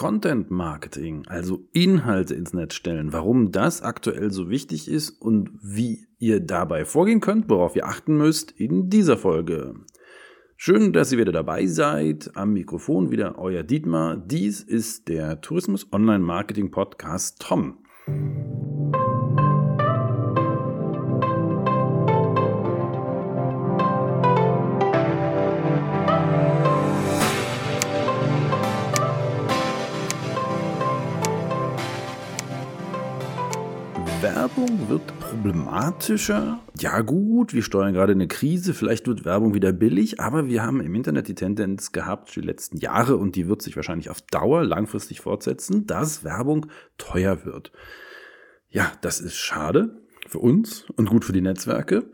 Content Marketing, also Inhalte ins Netz stellen, warum das aktuell so wichtig ist und wie ihr dabei vorgehen könnt, worauf ihr achten müsst in dieser Folge. Schön, dass ihr wieder dabei seid. Am Mikrofon wieder euer Dietmar. Dies ist der Tourismus Online Marketing Podcast Tom. Werbung wird problematischer. Ja gut, wir steuern gerade eine Krise, vielleicht wird Werbung wieder billig, aber wir haben im Internet die Tendenz gehabt die letzten Jahre und die wird sich wahrscheinlich auf Dauer langfristig fortsetzen, dass Werbung teuer wird. Ja, das ist schade für uns und gut für die Netzwerke.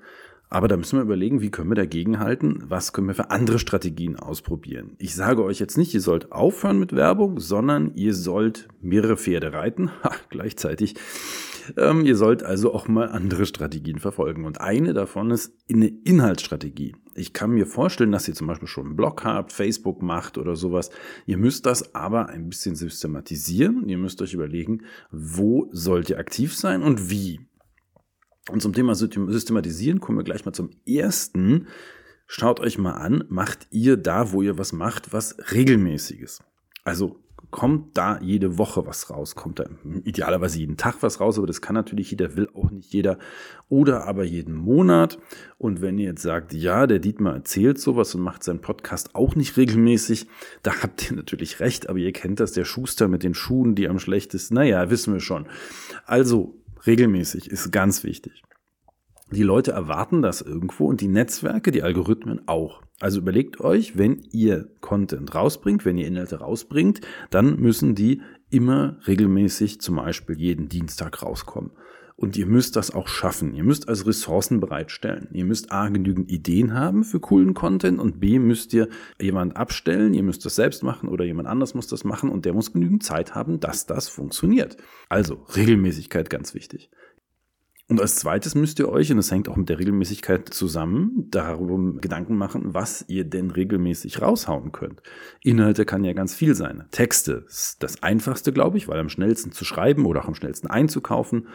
Aber da müssen wir überlegen, wie können wir dagegen halten? Was können wir für andere Strategien ausprobieren? Ich sage euch jetzt nicht, ihr sollt aufhören mit Werbung, sondern ihr sollt mehrere Pferde reiten, ha, gleichzeitig. Ähm, ihr sollt also auch mal andere Strategien verfolgen. Und eine davon ist eine Inhaltsstrategie. Ich kann mir vorstellen, dass ihr zum Beispiel schon einen Blog habt, Facebook macht oder sowas. Ihr müsst das aber ein bisschen systematisieren. Ihr müsst euch überlegen, wo sollt ihr aktiv sein und wie. Und zum Thema Systematisieren kommen wir gleich mal zum ersten. Schaut euch mal an, macht ihr da, wo ihr was macht, was regelmäßiges? Also kommt da jede Woche was raus, kommt da idealerweise jeden Tag was raus, aber das kann natürlich jeder, will auch nicht jeder. Oder aber jeden Monat. Und wenn ihr jetzt sagt, ja, der Dietmar erzählt sowas und macht seinen Podcast auch nicht regelmäßig, da habt ihr natürlich recht, aber ihr kennt das, der Schuster mit den Schuhen, die am schlechtesten, naja, wissen wir schon. Also regelmäßig ist ganz wichtig. Die Leute erwarten das irgendwo und die Netzwerke, die Algorithmen auch. Also überlegt euch, wenn ihr Content rausbringt, wenn ihr Inhalte rausbringt, dann müssen die immer regelmäßig, zum Beispiel jeden Dienstag rauskommen. Und ihr müsst das auch schaffen. Ihr müsst also Ressourcen bereitstellen. Ihr müsst A, genügend Ideen haben für coolen Content und B, müsst ihr jemand abstellen. Ihr müsst das selbst machen oder jemand anders muss das machen und der muss genügend Zeit haben, dass das funktioniert. Also Regelmäßigkeit ganz wichtig. Und als zweites müsst ihr euch, und das hängt auch mit der Regelmäßigkeit zusammen, darum Gedanken machen, was ihr denn regelmäßig raushauen könnt. Inhalte kann ja ganz viel sein. Texte ist das einfachste, glaube ich, weil am schnellsten zu schreiben oder auch am schnellsten einzukaufen.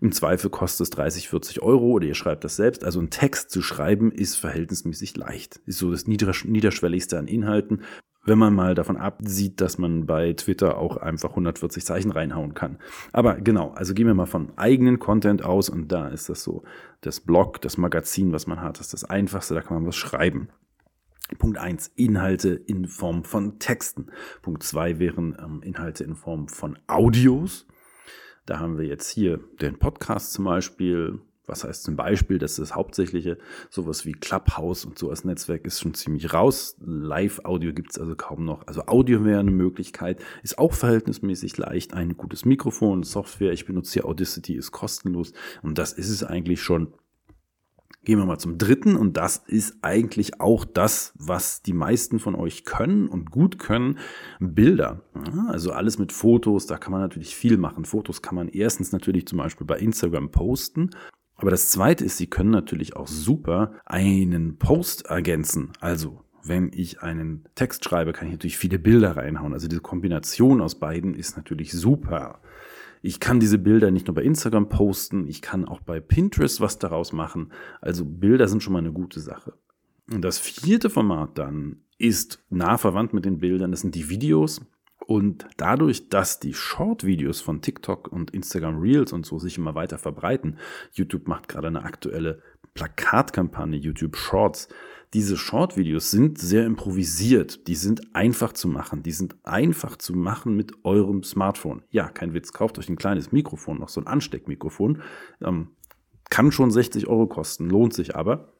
Im Zweifel kostet es 30, 40 Euro oder ihr schreibt das selbst. Also ein Text zu schreiben ist verhältnismäßig leicht. Ist so das niederschwelligste an Inhalten wenn man mal davon absieht, dass man bei Twitter auch einfach 140 Zeichen reinhauen kann. Aber genau, also gehen wir mal von eigenen Content aus und da ist das so, das Blog, das Magazin, was man hat, ist das einfachste, da kann man was schreiben. Punkt eins Inhalte in Form von Texten. Punkt zwei wären ähm, Inhalte in Form von Audios. Da haben wir jetzt hier den Podcast zum Beispiel, was heißt zum Beispiel, das ist das Hauptsächliche, sowas wie Clubhouse und so als Netzwerk ist schon ziemlich raus. Live-Audio gibt's also kaum noch. Also Audio wäre eine Möglichkeit, ist auch verhältnismäßig leicht. Ein gutes Mikrofon, Software, ich benutze hier Audacity, ist kostenlos und das ist es eigentlich schon. Gehen wir mal zum dritten und das ist eigentlich auch das, was die meisten von euch können und gut können. Bilder. Also alles mit Fotos, da kann man natürlich viel machen. Fotos kann man erstens natürlich zum Beispiel bei Instagram posten aber das zweite ist, Sie können natürlich auch super einen Post ergänzen. Also, wenn ich einen Text schreibe, kann ich natürlich viele Bilder reinhauen. Also diese Kombination aus beiden ist natürlich super. Ich kann diese Bilder nicht nur bei Instagram posten, ich kann auch bei Pinterest was daraus machen. Also Bilder sind schon mal eine gute Sache. Und das vierte Format dann ist nah verwandt mit den Bildern, das sind die Videos. Und dadurch, dass die Short-Videos von TikTok und Instagram Reels und so sich immer weiter verbreiten, YouTube macht gerade eine aktuelle Plakatkampagne, YouTube Shorts. Diese Short-Videos sind sehr improvisiert, die sind einfach zu machen, die sind einfach zu machen mit eurem Smartphone. Ja, kein Witz, kauft euch ein kleines Mikrofon, noch so ein Ansteckmikrofon. Ähm, kann schon 60 Euro kosten, lohnt sich aber.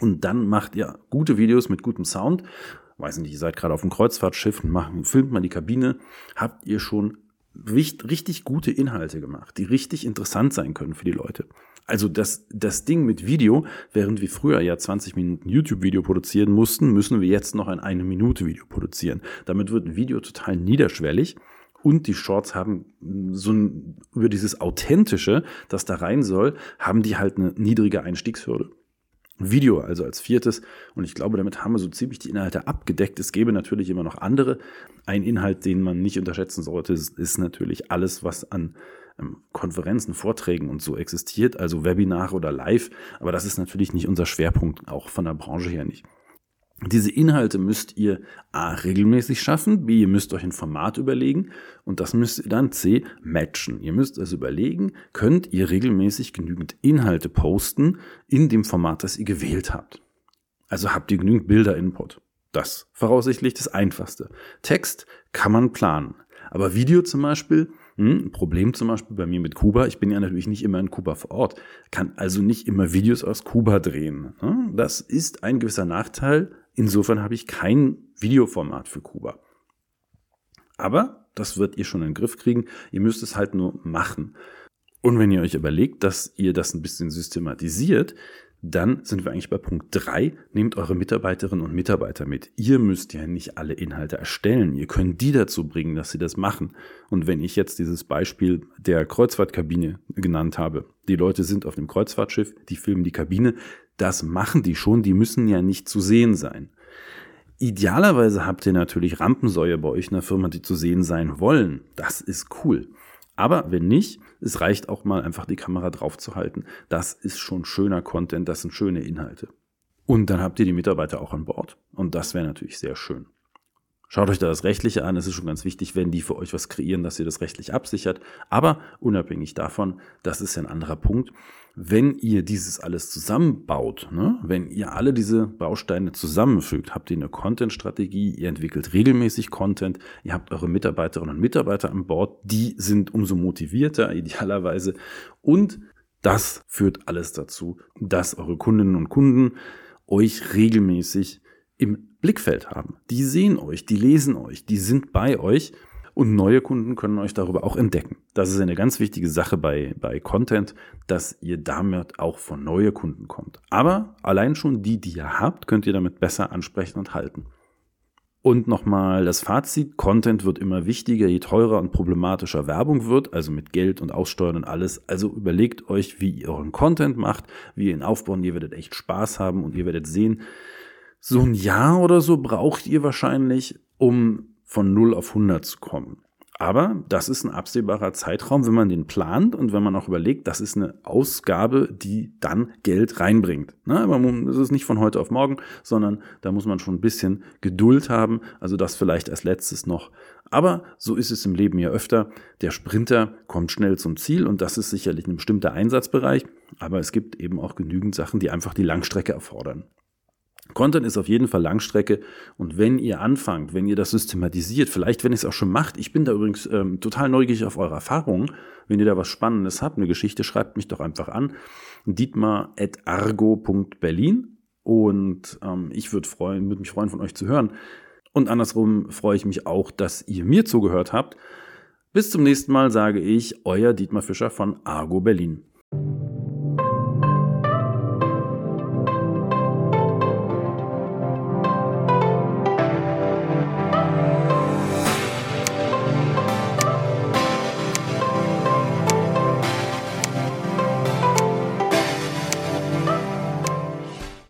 Und dann macht ihr gute Videos mit gutem Sound weiß nicht, ihr seid gerade auf dem Kreuzfahrtschiff und machen, filmt mal die Kabine, habt ihr schon richtig gute Inhalte gemacht, die richtig interessant sein können für die Leute. Also das, das Ding mit Video, während wir früher ja 20 Minuten YouTube-Video produzieren mussten, müssen wir jetzt noch ein eine Minute Video produzieren. Damit wird ein Video total niederschwellig. Und die Shorts haben so ein, über dieses Authentische, das da rein soll, haben die halt eine niedrige Einstiegshürde. Video also als viertes. Und ich glaube, damit haben wir so ziemlich die Inhalte abgedeckt. Es gäbe natürlich immer noch andere. Ein Inhalt, den man nicht unterschätzen sollte, ist, natürlich alles, was an ähm, Konferenzen, Vorträgen und so existiert, also Webinare oder Live. Aber das ist natürlich nicht unser Schwerpunkt, auch von der Branche her nicht. Diese Inhalte müsst ihr A regelmäßig schaffen, B ihr müsst euch ein Format überlegen und das müsst ihr dann C matchen. Ihr müsst also überlegen, könnt ihr regelmäßig genügend Inhalte posten in dem Format, das ihr gewählt habt. Also habt ihr genügend Bilder-Input. Das voraussichtlich das Einfachste. Text kann man planen. Aber Video zum Beispiel, hm, ein Problem zum Beispiel bei mir mit Kuba, ich bin ja natürlich nicht immer in Kuba vor Ort, kann also nicht immer Videos aus Kuba drehen. Ne? Das ist ein gewisser Nachteil. Insofern habe ich kein Videoformat für Kuba. Aber das wird ihr schon in den Griff kriegen. Ihr müsst es halt nur machen. Und wenn ihr euch überlegt, dass ihr das ein bisschen systematisiert, dann sind wir eigentlich bei Punkt drei. Nehmt eure Mitarbeiterinnen und Mitarbeiter mit. Ihr müsst ja nicht alle Inhalte erstellen. Ihr könnt die dazu bringen, dass sie das machen. Und wenn ich jetzt dieses Beispiel der Kreuzfahrtkabine genannt habe, die Leute sind auf dem Kreuzfahrtschiff, die filmen die Kabine, das machen die schon, die müssen ja nicht zu sehen sein. Idealerweise habt ihr natürlich Rampensäue bei euch in der Firma, die zu sehen sein wollen. Das ist cool. Aber wenn nicht, es reicht auch mal einfach die Kamera drauf zu halten. Das ist schon schöner Content, das sind schöne Inhalte. Und dann habt ihr die Mitarbeiter auch an Bord. Und das wäre natürlich sehr schön. Schaut euch da das Rechtliche an. Es ist schon ganz wichtig, wenn die für euch was kreieren, dass ihr das rechtlich absichert. Aber unabhängig davon, das ist ja ein anderer Punkt. Wenn ihr dieses alles zusammenbaut, ne, wenn ihr alle diese Bausteine zusammenfügt, habt ihr eine Content-Strategie, ihr entwickelt regelmäßig Content, ihr habt eure Mitarbeiterinnen und Mitarbeiter an Bord, die sind umso motivierter, idealerweise. Und das führt alles dazu, dass eure Kundinnen und Kunden euch regelmäßig im Blickfeld haben. Die sehen euch, die lesen euch, die sind bei euch und neue Kunden können euch darüber auch entdecken. Das ist eine ganz wichtige Sache bei, bei Content, dass ihr damit auch von neue Kunden kommt. Aber allein schon die, die ihr habt, könnt ihr damit besser ansprechen und halten. Und nochmal das Fazit, Content wird immer wichtiger, je teurer und problematischer Werbung wird, also mit Geld und Aussteuern und alles. Also überlegt euch, wie ihr euren Content macht, wie ihr ihn aufbauen, ihr werdet echt Spaß haben und ihr werdet sehen, so ein Jahr oder so braucht ihr wahrscheinlich, um von 0 auf 100 zu kommen. Aber das ist ein absehbarer Zeitraum, wenn man den plant und wenn man auch überlegt, das ist eine Ausgabe, die dann Geld reinbringt. Aber es ist nicht von heute auf morgen, sondern da muss man schon ein bisschen Geduld haben. Also das vielleicht als letztes noch. Aber so ist es im Leben ja öfter. Der Sprinter kommt schnell zum Ziel und das ist sicherlich ein bestimmter Einsatzbereich. Aber es gibt eben auch genügend Sachen, die einfach die Langstrecke erfordern. Content ist auf jeden Fall Langstrecke und wenn ihr anfangt, wenn ihr das systematisiert, vielleicht wenn ihr es auch schon macht, ich bin da übrigens ähm, total neugierig auf eure Erfahrungen, wenn ihr da was Spannendes habt, eine Geschichte, schreibt mich doch einfach an, dietmar.argo.berlin und ähm, ich würde freuen, würde mich freuen, von euch zu hören. Und andersrum freue ich mich auch, dass ihr mir zugehört habt. Bis zum nächsten Mal sage ich, euer Dietmar Fischer von Argo Berlin.